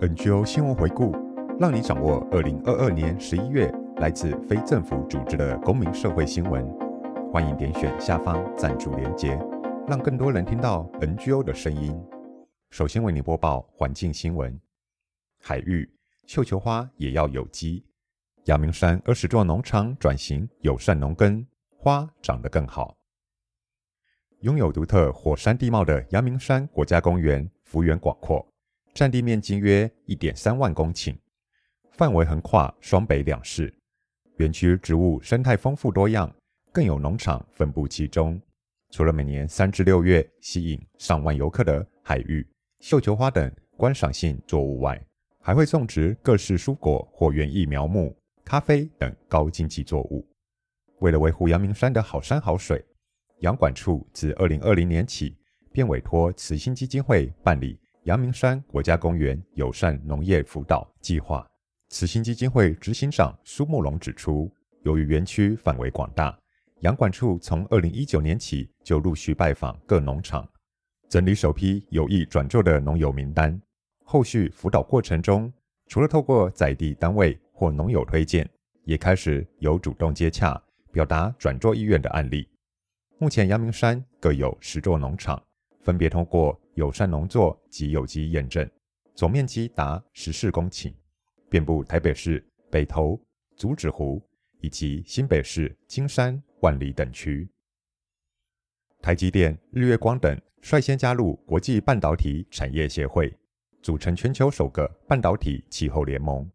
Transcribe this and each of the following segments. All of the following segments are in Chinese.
NGO 新闻回顾，让你掌握二零二二年十一月来自非政府组织的公民社会新闻。欢迎点选下方赞助连结，让更多人听到 NGO 的声音。首先为你播报环境新闻：海域绣球花也要有机。阳明山二十座农场转型友善农耕，花长得更好。拥有独特火山地貌的阳明山国家公园幅员广阔。占地面积约一点三万公顷，范围横跨双北两市。园区植物生态丰富多样，更有农场分布其中。除了每年三至六月吸引上万游客的海芋、绣球花等观赏性作物外，还会种植各式蔬果或园艺苗木、咖啡等高经济作物。为了维护阳明山的好山好水，阳管处自二零二零年起便委托慈心基金会办理。阳明山国家公园友善农业辅导计划，慈心基金会执行长苏慕龙指出，由于园区范围广大，阳管处从二零一九年起就陆续拜访各农场，整理首批有意转作的农友名单。后续辅导过程中，除了透过在地单位或农友推荐，也开始有主动接洽，表达转作意愿的案例。目前阳明山各有十座农场。分别通过友善农作及有机验证，总面积达十四公顷，遍布台北市北投、竹子湖以及新北市金山、万里等区。台积电、日月光等率先加入国际半导体产业协会，组成全球首个半导体气候联盟。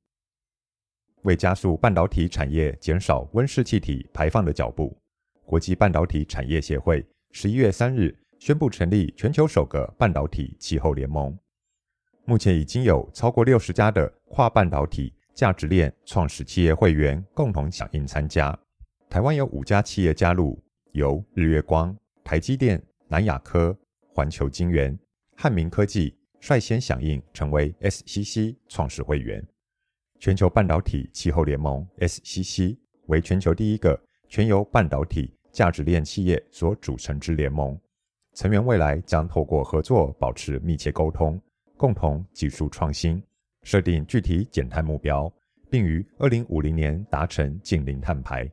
为加速半导体产业减少温室气体排放的脚步，国际半导体产业协会十一月三日。宣布成立全球首个半导体气候联盟，目前已经有超过六十家的跨半导体价值链创始企业会员共同响应参加。台湾有五家企业加入，由日月光、台积电、南亚科、环球晶圆、汉明科技率先响应，成为 SCC 创始会员。全球半导体气候联盟 SCC 为全球第一个全由半导体价值链企业所组成之联盟。成员未来将透过合作保持密切沟通，共同技术创新，设定具体减碳目标，并于二零五零年达成净零碳排。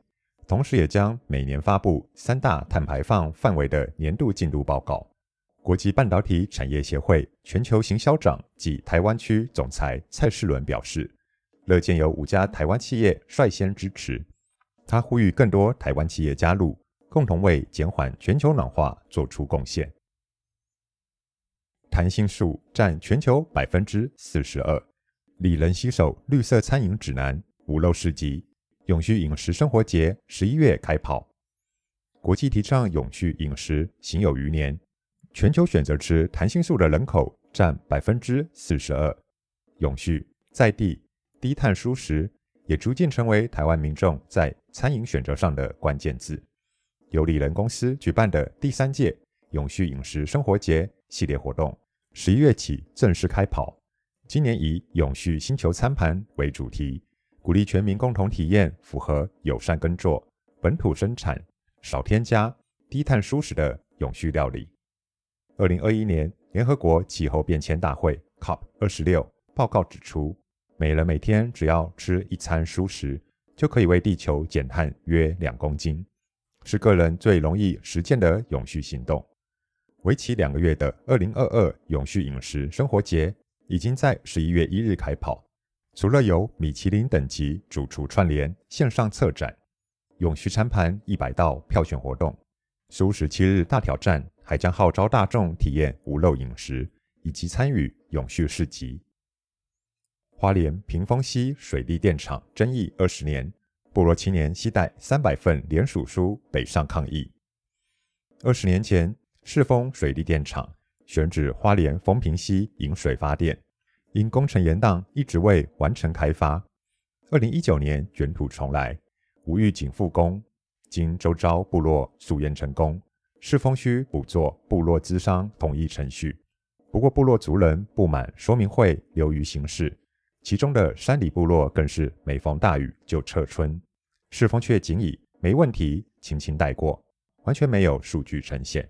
同时，也将每年发布三大碳排放范围的年度进度报告。国际半导体产业协会全球行销长及台湾区总裁蔡世伦表示，乐见有五家台湾企业率先支持，他呼吁更多台湾企业加入。共同为减缓全球暖化做出贡献。弹性树占全球百分之四十二，里仁携手绿色餐饮指南、无肉市集、永续饮食生活节十一月开跑。国际提倡永续饮食行有余年，全球选择吃弹性树的人口占百分之四十二。永续在地低碳蔬食也逐渐成为台湾民众在餐饮选择上的关键字。由里仁公司举办的第三届永续饮食生活节系列活动，十一月起正式开跑。今年以“永续星球餐盘”为主题，鼓励全民共同体验符合友善耕作、本土生产、少添加、低碳蔬食的永续料理。二零二一年联合国气候变迁大会 （COP 二十六）报告指出，每人每天只要吃一餐蔬食，就可以为地球减碳约两公斤。是个人最容易实践的永续行动。为期两个月的二零二二永续饮食生活节已经在十一月一日开跑。除了有米其林等级主厨串联线上策展、永续餐盘一百道票选活动，蔬食七日大挑战还将号召大众体验无肉饮食以及参与永续市集。花莲屏风溪水利电厂争议二十年。部落青年携带三百份联署书北上抗议。二十年前，世丰水利电厂选址花莲丰屏溪引水发电，因工程延宕，一直未完成开发。二零一九年卷土重来，无预警复工，经周遭部落诉验成功，世丰需补做部落咨商同意程序。不过部落族人不满说明会流于形式。其中的山里部落更是每逢大雨就撤村，世丰却仅以没问题轻轻带过，完全没有数据呈现。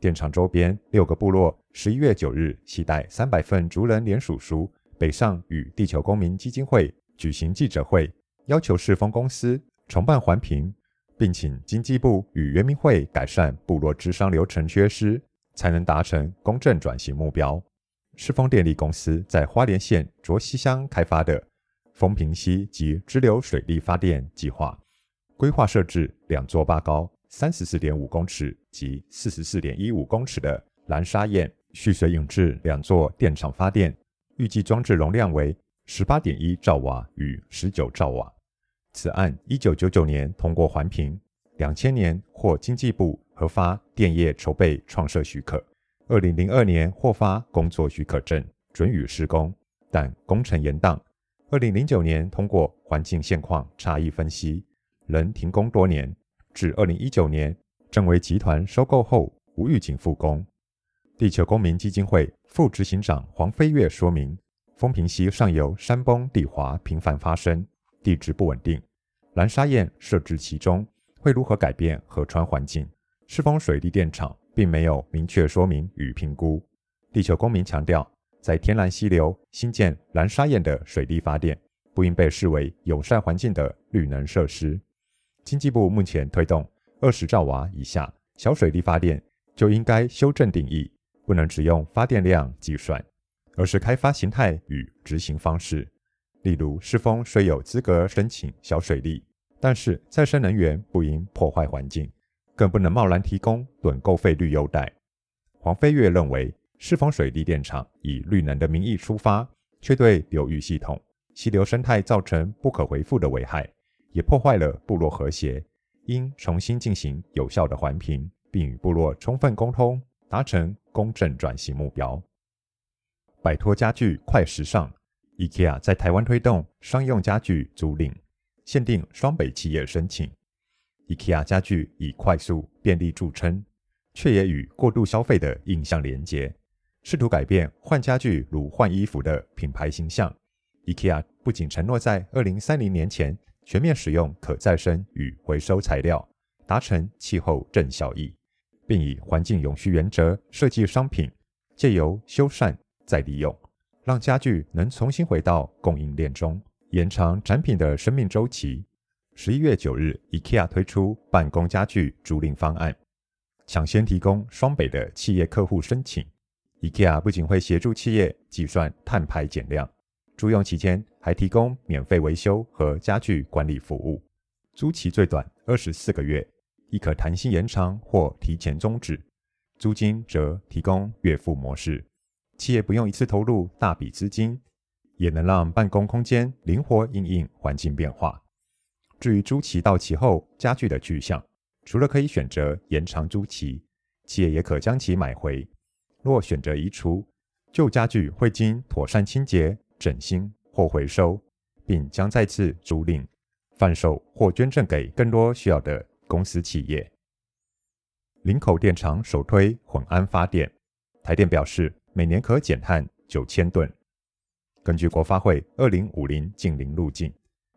电厂周边六个部落十一月九日携带三百份族人联署书北上与地球公民基金会举行记者会，要求世丰公司重办环评，并请经济部与原民会改善部落咨商流程缺失，才能达成公正转型目标。世丰电力公司在花莲县卓溪乡开发的丰平溪及支流水力发电计划，规划设置两座坝高三十四点五公尺及四十四点一五公尺的蓝沙堰蓄水引致两座电厂发电，预计装置容量为十八点一兆瓦与十九兆瓦。此案一九九九年通过环评，两千年获经济部核发电业筹备创设许可。二零零二年获发工作许可证，准予施工，但工程延宕。二零零九年通过环境现况差异分析，仍停工多年，至二零一九年正为集团收购后无预警复工。地球公民基金会副执行长黄飞跃说明，丰平溪上游山崩地滑频繁发生，地质不稳定，蓝沙堰设置其中会如何改变河川环境？世丰水利电厂。并没有明确说明与评估。地球公民强调，在天然溪流新建蓝沙堰的水力发电，不应被视为友善环境的绿能设施。经济部目前推动二十兆瓦以下小水力发电，就应该修正定义，不能只用发电量计算，而是开发形态与执行方式。例如，世峰虽有资格申请小水力，但是再生能源不应破坏环境。更不能贸然提供趸购费率优待。黄飞跃认为，世丰水力电厂以绿能的名义出发，却对流域系统、溪流生态造成不可回复的危害，也破坏了部落和谐。应重新进行有效的环评，并与部落充分沟通，达成公正转型目标。摆脱家具快时尚，IKEA 在台湾推动商用家具租赁，限定双北企业申请。IKEA 家具以快速便利著称，却也与过度消费的印象连结，试图改变换家具如换衣服的品牌形象。IKEA 不仅承诺在二零三零年前全面使用可再生与回收材料，达成气候正效益，并以环境永续原则设计商品，借由修缮再利用，让家具能重新回到供应链中，延长产品的生命周期。十一月九日，IKEA 推出办公家具租赁方案，抢先提供双北的企业客户申请。IKEA 不仅会协助企业计算碳排减量，租用期间还提供免费维修和家具管理服务，租期最短二十四个月，亦可弹性延长或提前终止。租金则提供月付模式，企业不用一次投入大笔资金，也能让办公空间灵活应应环境变化。至于租期到期后家具的去向，除了可以选择延长租期，企业也可将其买回。若选择移除，旧家具会经妥善清洁、整新或回收，并将再次租赁、贩售或捐赠给更多需要的公司企业。林口电厂首推混安发电，台电表示每年可减碳九千吨。根据国发会二零五零净零路径。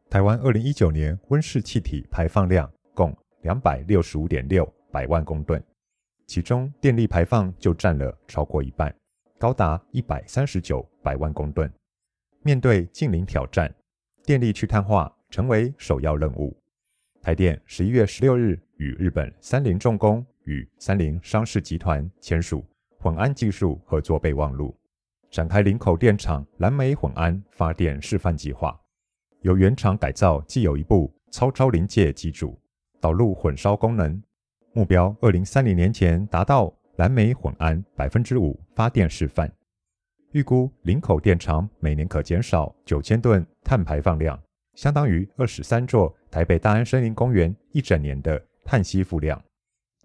台湾二零一九年温室气体排放量共两百六十五点六百万公吨，其中电力排放就占了超过一半，高达一百三十九百万公吨。面对近零挑战，电力去碳化成为首要任务。台电十一月十六日与日本三菱重工与三菱商事集团签署混安技术合作备忘录，展开林口电厂蓝煤混安发电示范计划。由原厂改造既有一部超超临界机组，导入混烧功能，目标二零三零年前达到蓝煤混氨百分之五发电示范。预估林口电厂每年可减少九千吨碳排放量，相当于二十三座台北大安森林公园一整年的碳吸附量。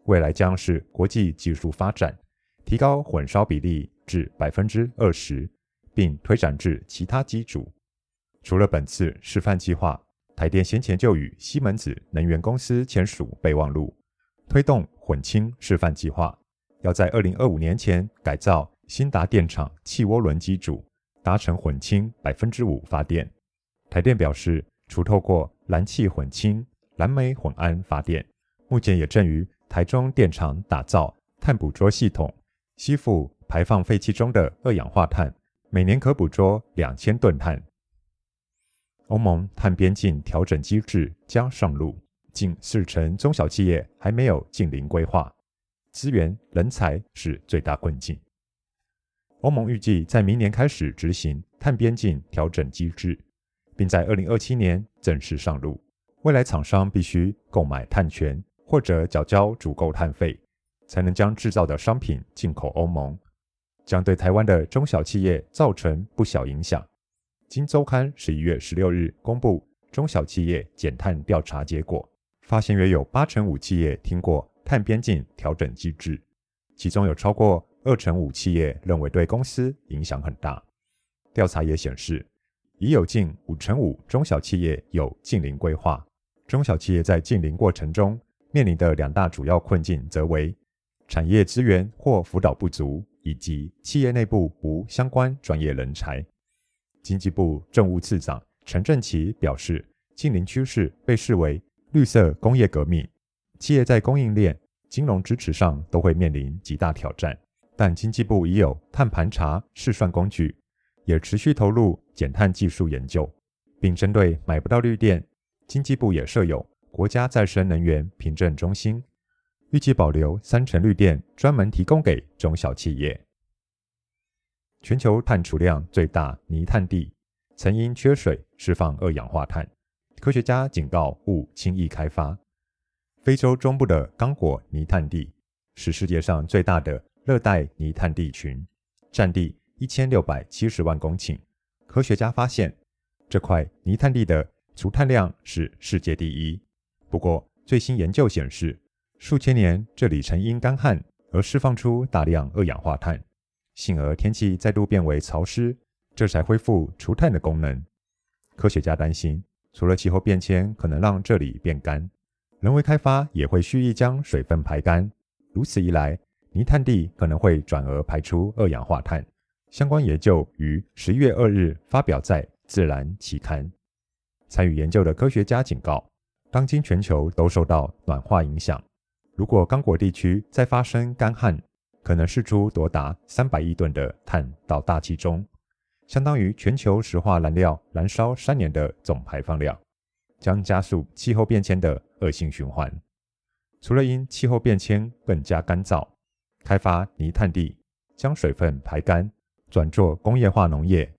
未来将是国际技术发展，提高混烧比例至百分之二十，并推展至其他机组。除了本次示范计划，台电先前就与西门子能源公司签署备忘录，推动混氢示范计划，要在二零二五年前改造兴达电厂气涡轮机组，达成混氢百分之五发电。台电表示，除透过燃气混氢、蓝煤混氨发电，目前也正于台中电厂打造碳捕捉系统，吸附排放废气中的二氧化碳。每年可捕捉两千吨碳。欧盟碳边境调整机制将上路，近四成中小企业还没有净零规划，资源人才是最大困境。欧盟预计在明年开始执行碳边境调整机制，并在二零二七年正式上路。未来厂商必须购买碳权或者缴交足够碳费，才能将制造的商品进口欧盟，将对台湾的中小企业造成不小影响。今周刊十一月十六日公布中小企业减碳调查结果，发现约有八成五企业听过碳边境调整机制，其中有超过二成五企业认为对公司影响很大。调查也显示，已有近五成五中小企业有近零规划。中小企业在近零过程中面临的两大主要困境，则为产业资源或辅导不足，以及企业内部无相关专业人才。经济部政务次长陈正奇表示，净零趋势被视为绿色工业革命，企业在供应链、金融支持上都会面临极大挑战。但经济部已有碳盘查试算工具，也持续投入减碳技术研究，并针对买不到绿电，经济部也设有国家再生能源凭证中心，预计保留三成绿电，专门提供给中小企业。全球碳储量最大泥炭地曾因缺水释放二氧化碳，科学家警告勿轻易开发。非洲中部的刚果泥炭地是世界上最大的热带泥炭地群，占地一千六百七十万公顷。科学家发现，这块泥炭地的储碳量是世界第一。不过，最新研究显示，数千年这里曾因干旱而释放出大量二氧化碳。幸而天气再度变为潮湿，这才恢复除碳的功能。科学家担心，除了气候变迁可能让这里变干，人为开发也会蓄意将水分排干。如此一来，泥炭地可能会转而排出二氧化碳。相关研究于十一月二日发表在《自然》期刊。参与研究的科学家警告，当今全球都受到暖化影响，如果刚果地区再发生干旱，可能释出多达三百亿吨的碳到大气中，相当于全球石化燃料燃烧三年的总排放量，将加速气候变迁的恶性循环。除了因气候变迁更加干燥，开发泥炭地将水分排干，转做工业化农业、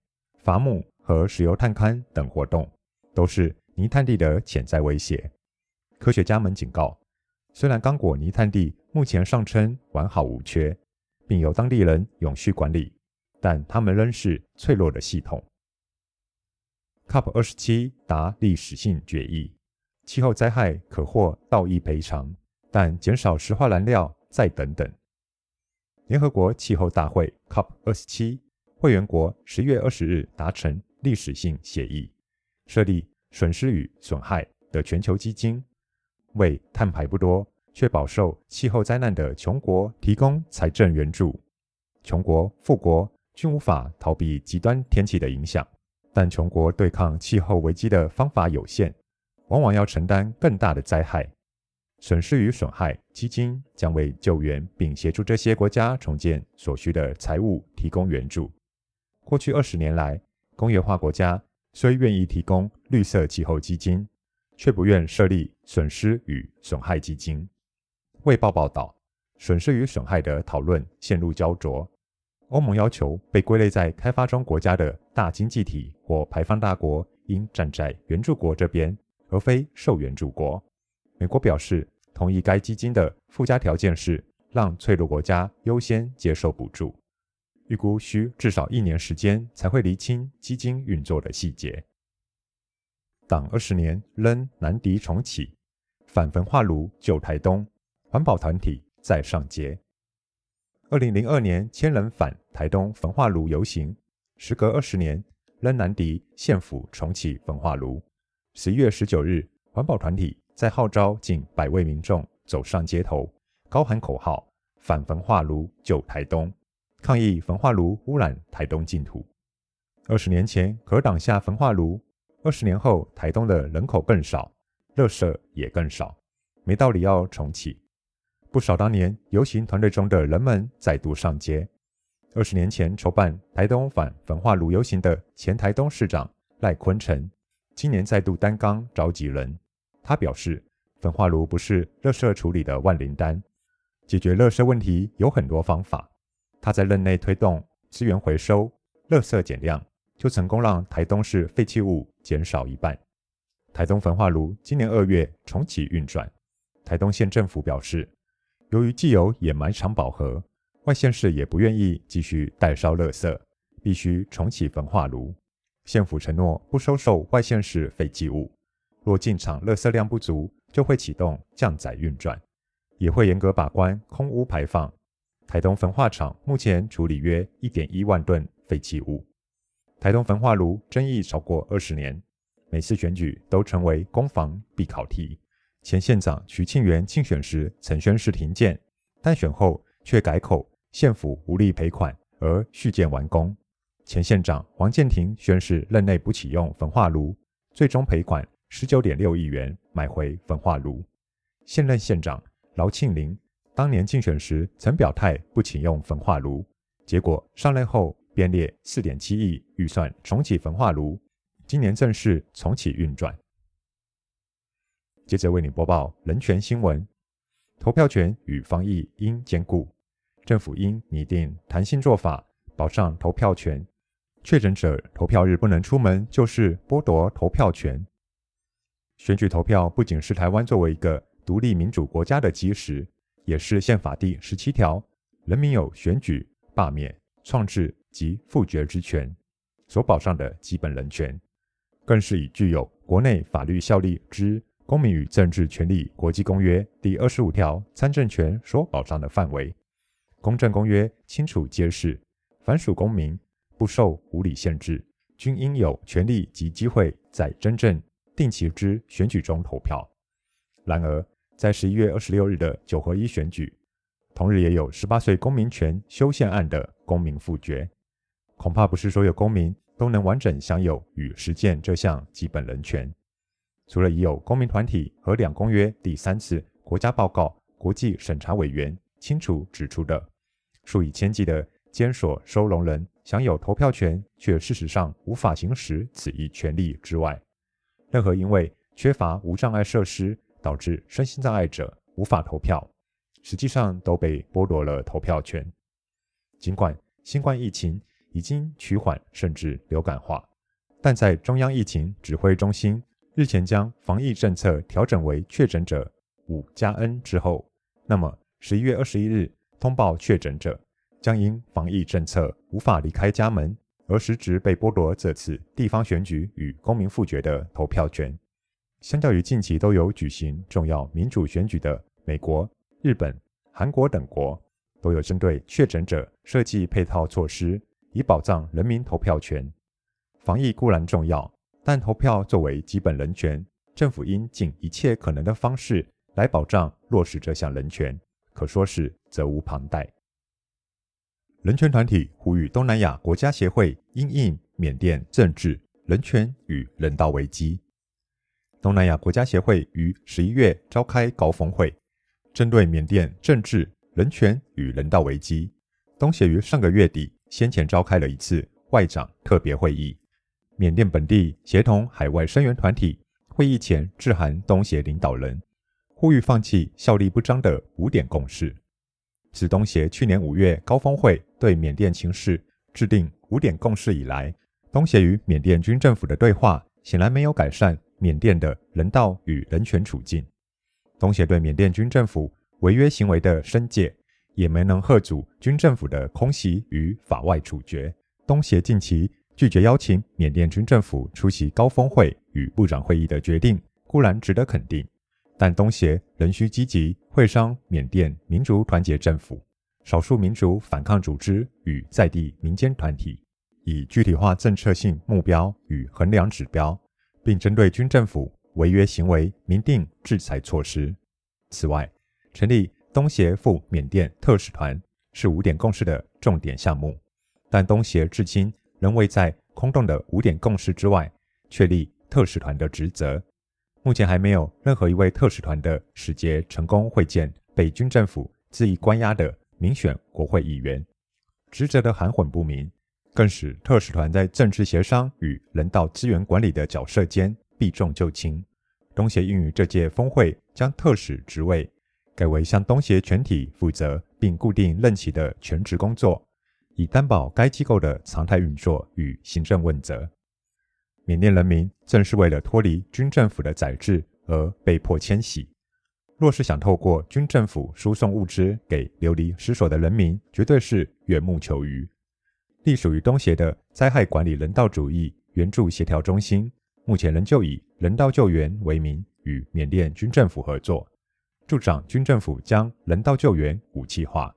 伐木和石油探勘等活动，都是泥炭地的潜在威胁。科学家们警告。虽然刚果泥炭地目前尚称完好无缺，并由当地人永续管理，但它们仍是脆弱的系统。COP 二十七达历史性决议，气候灾害可获道义赔偿，但减少石化燃料再等等。联合国气候大会 COP 二十七会员国十月二十日达成历史性协议，设立损失与损害的全球基金。为碳排不多却饱受气候灾难的穷国提供财政援助。穷国、富国均无法逃避极端天气的影响，但穷国对抗气候危机的方法有限，往往要承担更大的灾害。损失与损害基金将为救援并协助这些国家重建所需的财物提供援助。过去二十年来，工业化国家虽愿意提供绿色气候基金。却不愿设立损失与损害基金。卫报报道，损失与损害的讨论陷入焦灼。欧盟要求被归类在开发中国家的大经济体或排放大国应站在援助国这边，而非受援助国。美国表示同意该基金的附加条件是让脆弱国家优先接受补助。预估需至少一年时间才会厘清基金运作的细节。党二十年仍南迪重启，反焚化炉救台东，环保团体再上街。二零零二年千人反台东焚化炉游行，时隔二十年，仍南迪县府重启焚化炉。十一月十九日，环保团体再号召近百位民众走上街头，高喊口号：“反焚化炉救台东”，抗议焚化炉污染台东净土。二十年前可挡下焚化炉。二十年后，台东的人口更少，垃圾也更少，没道理要重启。不少当年游行团队中的人们再度上街。二十年前筹办台东反焚化炉游行的前台东市长赖坤成，今年再度担纲召集人。他表示，焚化炉不是垃圾处理的万灵丹，解决垃圾问题有很多方法。他在任内推动资源回收、垃圾减量，就成功让台东市废弃物减少一半。台东焚化炉今年二月重启运转，台东县政府表示，由于既有掩埋场饱和，外县市也不愿意继续代烧垃圾，必须重启焚化炉。县府承诺不收受外县市废弃物。若进场垃圾量不足，就会启动降载运转，也会严格把关空污排放。台东焚化厂目前处理约一点一万吨废弃物。台东焚化炉争议超过二十年，每次选举都成为攻防必考题。前县长徐庆元竞选时曾宣示停建，但选后却改口县府无力赔款而续建完工。前县长黄建庭宣示任内不启用焚化炉，最终赔款。十九点六亿元买回焚化炉。现任县长劳庆铃当年竞选时曾表态不启用焚化炉，结果上任后编列四点七亿预算重启焚化炉，今年正式重启运转。接着为你播报人权新闻：投票权与防疫应兼顾，政府应拟定弹性做法，保障投票权。确诊者投票日不能出门，就是剥夺投票权。选举投票不仅是台湾作为一个独立民主国家的基石，也是宪法第十七条人民有选举、罢免、创制及复决之权所保障的基本人权，更是以具有国内法律效力之《公民与政治权利国际公约》第二十五条参政权所保障的范围。《公正公约》清楚揭示，凡属公民不受无理限制，均应有权利及机会在真正。定期之选举中投票。然而，在十一月二十六日的九合一选举，同日也有十八岁公民权修宪案的公民复决。恐怕不是所有公民都能完整享有与实践这项基本人权。除了已有公民团体和两公约第三次国家报告国际审查委员清楚指出的，数以千计的监所收容人享有投票权，却事实上无法行使此一权利之外，任何因为缺乏无障碍设施导致身心障碍者无法投票，实际上都被剥夺了投票权。尽管新冠疫情已经趋缓甚至流感化，但在中央疫情指挥中心日前将防疫政策调整为确诊者五加 N 之后，那么十一月二十一日通报确诊者将因防疫政策无法离开家门。而实质被剥夺这次地方选举与公民复决的投票权，相较于近期都有举行重要民主选举的美国、日本、韩国等国，都有针对确诊者设计配套措施，以保障人民投票权。防疫固然重要，但投票作为基本人权，政府应尽一切可能的方式来保障落实这项人权，可说是责无旁贷。人权团体呼吁东南亚国家协会因应缅甸政治、人权与人道危机。东南亚国家协会于十一月召开高峰会，针对缅甸政治、人权与人道危机，东协于上个月底先前召开了一次外长特别会议。缅甸本地协同海外声援团体会议前致函东协领导人，呼吁放弃效力不彰的五点共识。自东协去年五月高峰会对缅甸情势制定五点共识以来，东协与缅甸军政府的对话显然没有改善缅甸的人道与人权处境。东协对缅甸军政府违约行为的申诫，也没能吓阻军政府的空袭与法外处决。东协近期拒绝邀请缅甸军政府出席高峰会与部长会议的决定，固然值得肯定。但东协仍需积极会商缅甸民族团结政府、少数民族反抗组织与在地民间团体，以具体化政策性目标与衡量指标，并针对军政府违约行为明定制裁措施。此外，成立东协赴缅甸特使团是五点共识的重点项目，但东协至今仍未在空洞的五点共识之外确立特使团的职责。目前还没有任何一位特使团的使节成功会见被军政府恣意关押的民选国会议员。职责的含混不明，更使特使团在政治协商与人道资源管理的角色间避重就轻。东协应于这届峰会将特使职位改为向东协全体负责并固定任期的全职工作，以担保该机构的常态运作与行政问责。缅甸人民正是为了脱离军政府的宰制而被迫迁徙。若是想透过军政府输送物资给流离失所的人民，绝对是缘木求鱼。隶属于东协的灾害管理人道主义援助协调中心，目前仍旧以人道救援为名，与缅甸军政府合作，助长军政府将人道救援武器化。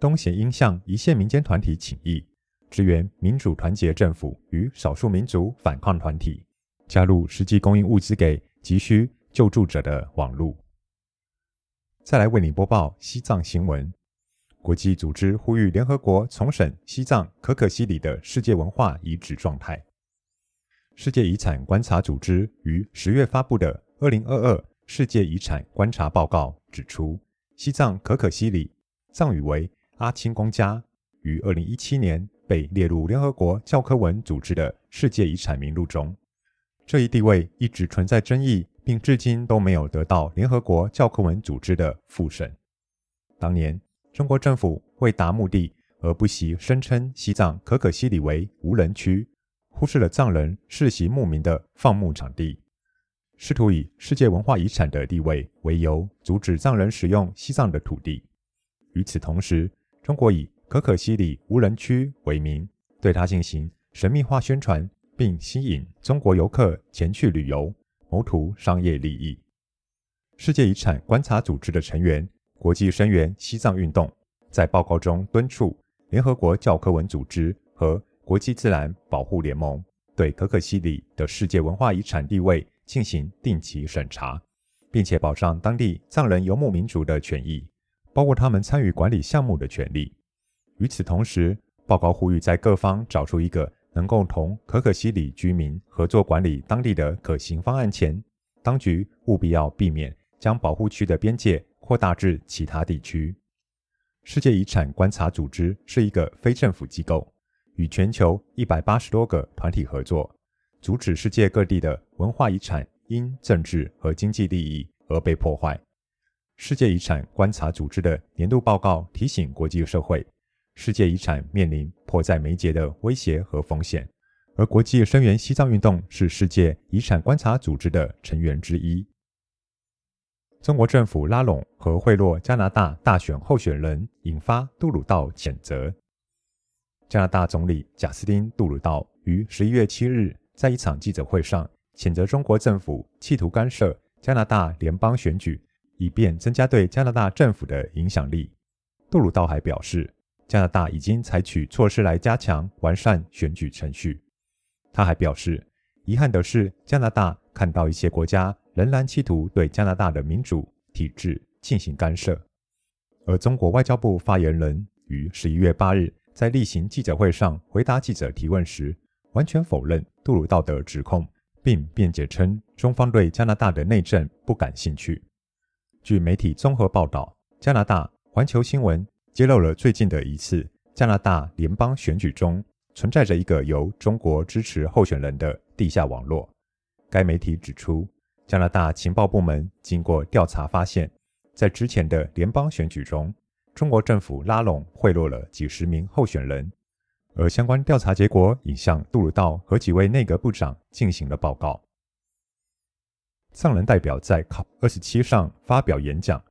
东协应向一线民间团体请益，支援民主团结政府与少数民族反抗团体，加入实际供应物资给急需救助者的网路。再来为你播报西藏新闻。国际组织呼吁联合国重审西藏可可西里的世界文化遗址状态。世界遗产观察组织于十月发布的《二零二二世界遗产观察报告》指出，西藏可可西里藏语为阿青公家，于二零一七年被列入联合国教科文组织的世界遗产名录中。这一地位一直存在争议。并至今都没有得到联合国教科文组织的复审。当年，中国政府为达目的而不惜声称西藏可可西里为无人区，忽视了藏人世袭牧民的放牧场地，试图以世界文化遗产的地位为由，阻止藏人使用西藏的土地。与此同时，中国以可可西里无人区为名，对它进行神秘化宣传，并吸引中国游客前去旅游。谋图商业利益。世界遗产观察组织的成员国际声援西藏运动，在报告中敦促联合国教科文组织和国际自然保护联盟对可可西里的世界文化遗产地位进行定期审查，并且保障当地藏人游牧民族的权益，包括他们参与管理项目的权利。与此同时，报告呼吁在各方找出一个。能够同可可西里居民合作管理当地的可行方案前，当局务必要避免将保护区的边界扩大至其他地区。世界遗产观察组织是一个非政府机构，与全球一百八十多个团体合作，阻止世界各地的文化遗产因政治和经济利益而被破坏。世界遗产观察组织的年度报告提醒国际社会。世界遗产面临迫在眉睫的威胁和风险，而国际声援西藏运动是世界遗产观察组织的成员之一。中国政府拉拢和贿赂加拿大大选候选人，引发杜鲁道谴责。加拿大总理贾斯汀·杜鲁道于十一月七日在一场记者会上谴责中国政府企图干涉加拿大联邦选举，以便增加对加拿大政府的影响力。杜鲁道还表示，加拿大已经采取措施来加强完善选举程序。他还表示，遗憾的是，加拿大看到一些国家仍然企图对加拿大的民主体制进行干涉。而中国外交部发言人于十一月八日在例行记者会上回答记者提问时，完全否认杜鲁道的指控，并辩解称中方对加拿大的内政不感兴趣。据媒体综合报道，加拿大环球新闻。揭露了最近的一次加拿大联邦选举中存在着一个由中国支持候选人的地下网络。该媒体指出，加拿大情报部门经过调查发现，在之前的联邦选举中，中国政府拉拢贿赂了几十名候选人，而相关调查结果已向杜鲁道和几位内阁部长进行了报告。藏人代表在 COP 二十七上发表演讲。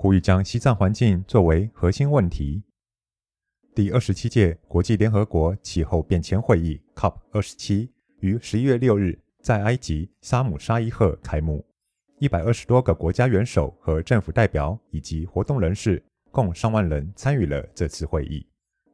呼吁将西藏环境作为核心问题。第二十七届国际联合国气候变迁会议 （COP 二十七）于十一月六日在埃及沙姆沙伊赫开幕，一百二十多个国家元首和政府代表以及活动人士共上万人参与了这次会议。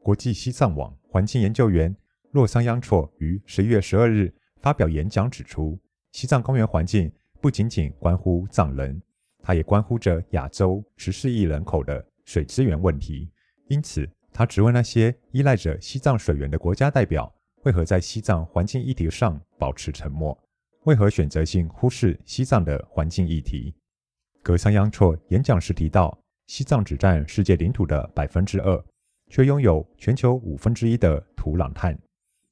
国际西藏网环境研究员洛桑央措于十一月十二日发表演讲，指出，西藏公园环境不仅仅关乎藏人。它也关乎着亚洲十四亿人口的水资源问题，因此他质问那些依赖着西藏水源的国家代表，为何在西藏环境议题上保持沉默？为何选择性忽视西藏的环境议题？格桑央措演讲时提到，西藏只占世界领土的百分之二，却拥有全球五分之一的土壤碳，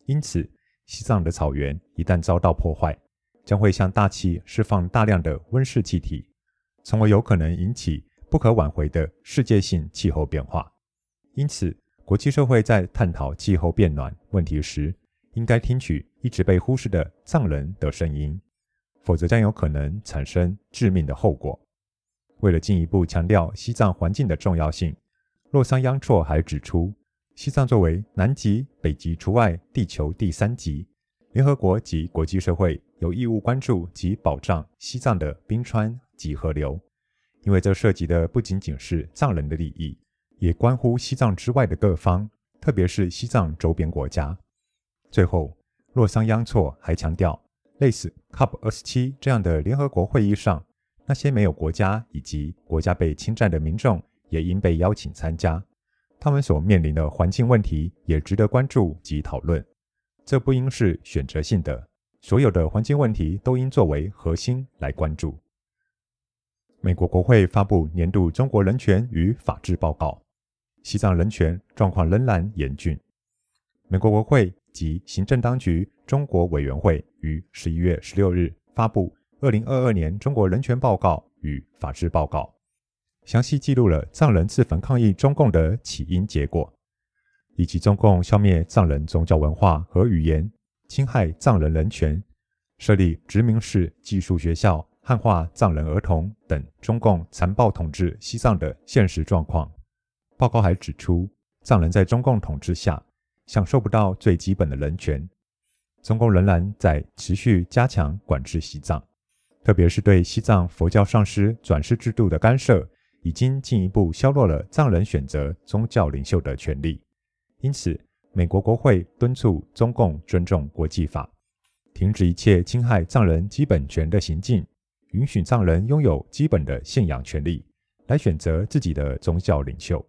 因此西藏的草原一旦遭到破坏，将会向大气释放大量的温室气体，从而有可能引起不可挽回的世界性气候变化。因此，国际社会在探讨气候变暖问题时，应该听取一直被忽视的藏人的声音，否则将有可能产生致命的后果。为了进一步强调西藏环境的重要性，洛桑央措还指出，西藏作为南极、北极除外地球第三极，联合国及国际社会有义务关注及保障西藏的冰川及河流，因为这涉及的不仅仅是藏人的利益。也关乎西藏之外的各方，特别是西藏周边国家。最后，洛桑央措还强调，类似 COP 二十七这样的联合国会议上，那些没有国家以及国家被侵占的民众也应被邀请参加。他们所面临的环境问题也值得关注及讨论。这不应是选择性的，所有的环境问题都应作为核心来关注。美国国会发布年度中国人权与法治报告。西藏人权状况仍然严峻。美国国会及行政当局中国委员会于十一月十六日发布二零二二年中国人权报告与法治报告，详细记录了藏人自焚抗议中共的起因结果，以及中共消灭藏人宗教文化和语言、侵害藏人人权、设立殖民式寄宿学校、汉化藏人儿童等中共残暴统治西藏的现实状况。报告还指出，藏人在中共统治下享受不到最基本的人权。中共仍然在持续加强管制西藏，特别是对西藏佛教上师转世制度的干涉，已经进一步削弱了藏人选择宗教领袖的权利。因此，美国国会敦促中共尊重国际法，停止一切侵害藏人基本权的行径，允许藏人拥有基本的信仰权利，来选择自己的宗教领袖。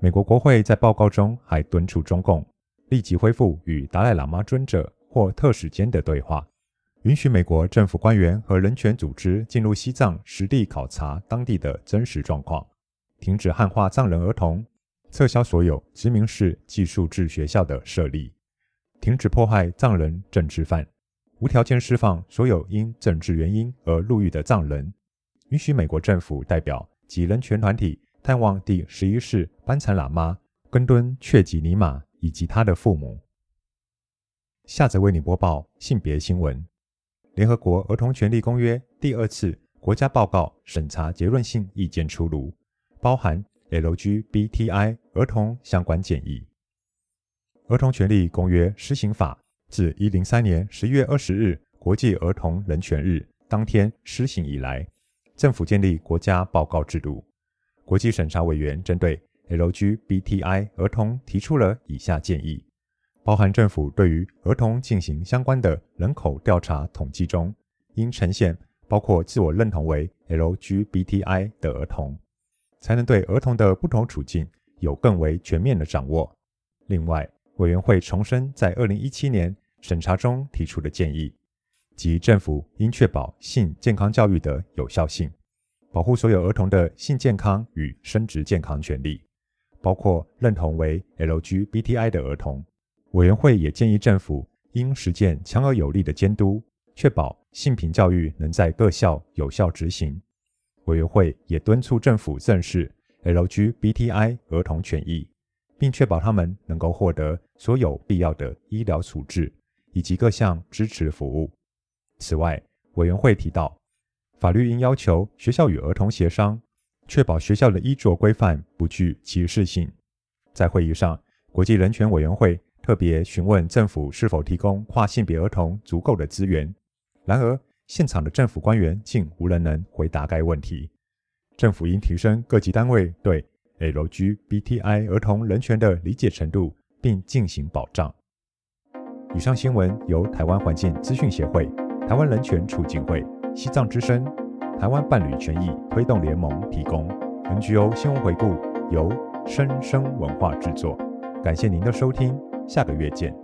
美国国会在报告中还敦促中共立即恢复与达赖喇嘛尊者或特使间的对话，允许美国政府官员和人权组织进入西藏实地考察当地的真实状况，停止汉化藏人儿童，撤销所有殖民式寄宿制学校的设立，停止迫害藏人政治犯，无条件释放所有因政治原因而入狱的藏人，允许美国政府代表及人权团体。探望第十一世班禅喇嘛根敦却吉尼玛以及他的父母。下则为你播报性别新闻：联合国儿童权利公约第二次国家报告审查结论性意见出炉，包含 LGBTI 儿童相关建议。儿童权利公约施行法自一零三年十月二十日国际儿童人权日当天施行以来，政府建立国家报告制度。国际审查委员针对 LGBTI 儿童提出了以下建议，包含政府对于儿童进行相关的人口调查统计中，应呈现包括自我认同为 LGBTI 的儿童，才能对儿童的不同处境有更为全面的掌握。另外，委员会重申在二零一七年审查中提出的建议，即政府应确保性健康教育的有效性。保护所有儿童的性健康与生殖健康权利，包括认同为 LGBTI 的儿童。委员会也建议政府应实践强而有力的监督，确保性平教育能在各校有效执行。委员会也敦促政府正视 LGBTI 儿童权益，并确保他们能够获得所有必要的医疗处置以及各项支持服务。此外，委员会提到，法律应要求学校与儿童协商，确保学校的衣着规范不具歧视性。在会议上，国际人权委员会特别询问政府是否提供跨性别儿童足够的资源。然而，现场的政府官员竟无人能回答该问题。政府应提升各级单位对 LGBTI 儿童人权的理解程度，并进行保障。以上新闻由台湾环境资讯协会、台湾人权促进会。西藏之声、台湾伴侣权益推动联盟提供 NGO 新闻回顾，由生声文化制作。感谢您的收听，下个月见。